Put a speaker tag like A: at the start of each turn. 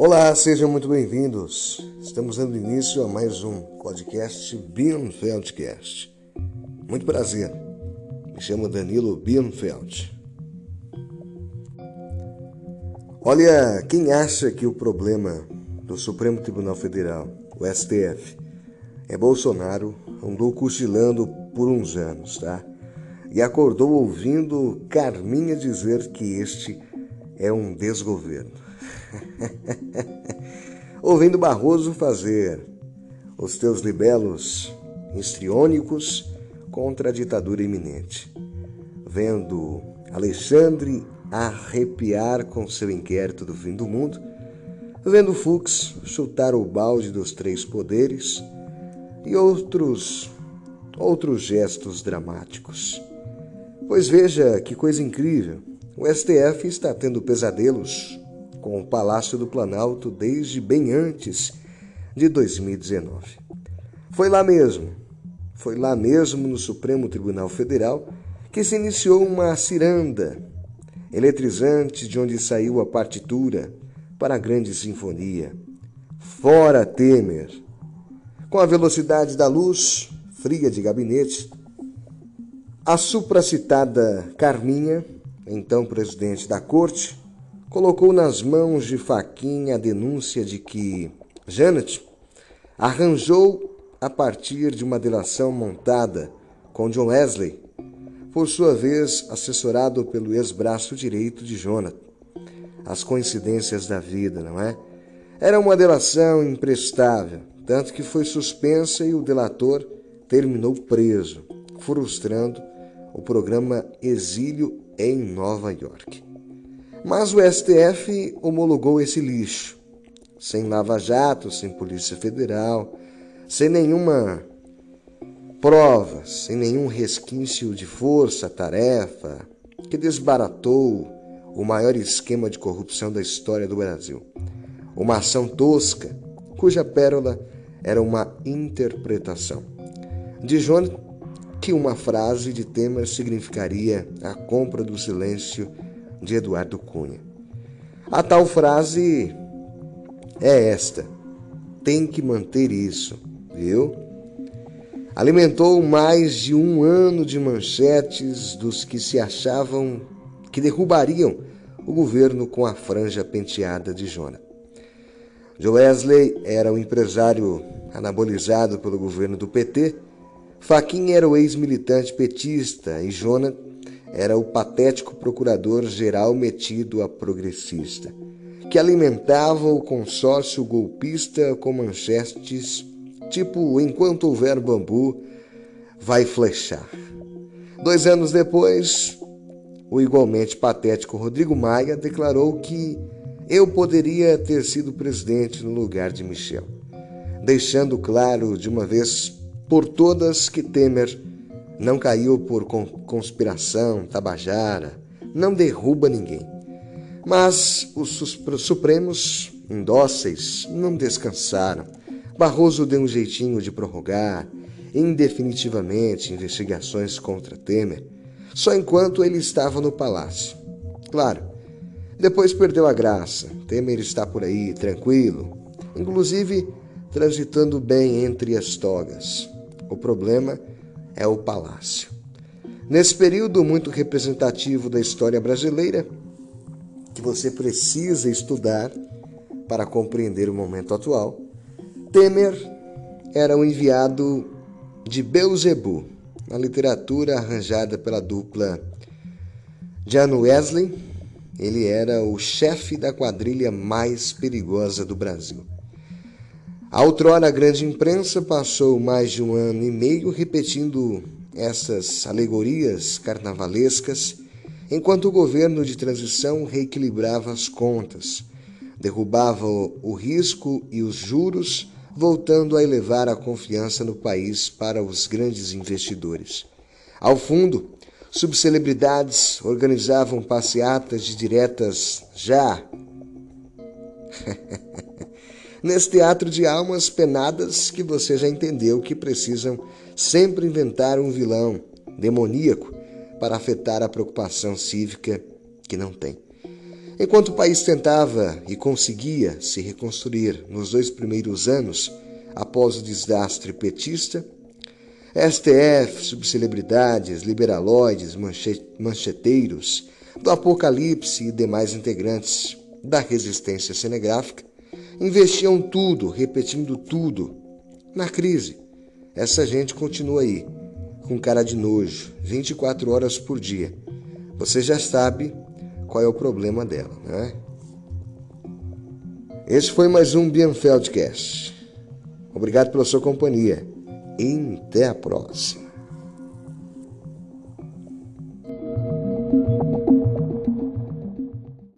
A: Olá, sejam muito bem-vindos. Estamos dando início a mais um podcast Bienfeldcast. Muito prazer. Me chamo Danilo Bienfeld. Olha, quem acha que o problema do Supremo Tribunal Federal, o STF, é Bolsonaro, andou cochilando por uns anos, tá? E acordou ouvindo Carminha dizer que este é um desgoverno. ouvindo Barroso fazer os teus libelos histriônicos contra a ditadura iminente. Vendo Alexandre arrepiar com seu inquérito do fim do mundo, vendo Fux chutar o balde dos três poderes e outros outros gestos dramáticos. Pois veja que coisa incrível. O STF está tendo pesadelos com o Palácio do Planalto desde bem antes de 2019. Foi lá mesmo, foi lá mesmo no Supremo Tribunal Federal que se iniciou uma ciranda eletrizante de onde saiu a partitura para a grande sinfonia. Fora Temer! Com a velocidade da luz, fria de gabinete, a supracitada Carminha, então presidente da corte, colocou nas mãos de Faquinha a denúncia de que Janet arranjou a partir de uma delação montada com John Wesley, por sua vez assessorado pelo ex-braço direito de Jonathan. As coincidências da vida, não é? Era uma delação imprestável, tanto que foi suspensa e o delator terminou preso, frustrando o programa Exílio em Nova York. Mas o STF homologou esse lixo, sem lava-jato, sem Polícia Federal, sem nenhuma prova, sem nenhum resquício de força-tarefa, que desbaratou o maior esquema de corrupção da história do Brasil. Uma ação tosca, cuja pérola era uma interpretação. De Jones que uma frase de Temer significaria a compra do silêncio de Eduardo Cunha. A tal frase é esta: tem que manter isso, viu? Alimentou mais de um ano de manchetes dos que se achavam que derrubariam o governo com a franja penteada de Jonah. Joe Wesley era um empresário anabolizado pelo governo do PT, Faquin era o ex-militante petista e Jonah era o patético procurador-geral metido a progressista, que alimentava o consórcio golpista com manchetes tipo Enquanto houver bambu, vai flechar. Dois anos depois, o igualmente patético Rodrigo Maia declarou que eu poderia ter sido presidente no lugar de Michel, deixando claro de uma vez por todas que Temer não caiu por conspiração, tabajara, não derruba ninguém. Mas os Supremos, indóceis, não descansaram. Barroso deu um jeitinho de prorrogar indefinitivamente investigações contra Temer, só enquanto ele estava no palácio. Claro, depois perdeu a graça. Temer está por aí, tranquilo, inclusive transitando bem entre as togas. O problema é o palácio. Nesse período muito representativo da história brasileira, que você precisa estudar para compreender o momento atual, Temer era o enviado de Beuzebu, na literatura arranjada pela dupla Jan Wesley. Ele era o chefe da quadrilha mais perigosa do Brasil. A outrora a grande imprensa passou mais de um ano e meio repetindo essas alegorias carnavalescas, enquanto o governo de transição reequilibrava as contas, derrubava o risco e os juros, voltando a elevar a confiança no país para os grandes investidores. Ao fundo, subcelebridades organizavam passeatas de diretas já nesse teatro de almas penadas que você já entendeu que precisam sempre inventar um vilão demoníaco para afetar a preocupação cívica que não tem. Enquanto o país tentava e conseguia se reconstruir nos dois primeiros anos após o desastre petista, STF, subcelebridades, liberaloides, mancheteiros, do Apocalipse e demais integrantes da resistência cenegráfica investiam tudo, repetindo tudo. Na crise, essa gente continua aí, com cara de nojo, 24 horas por dia. Você já sabe qual é o problema dela, né? Esse foi mais um Bienfeldcast. Obrigado pela sua companhia. E até a próxima.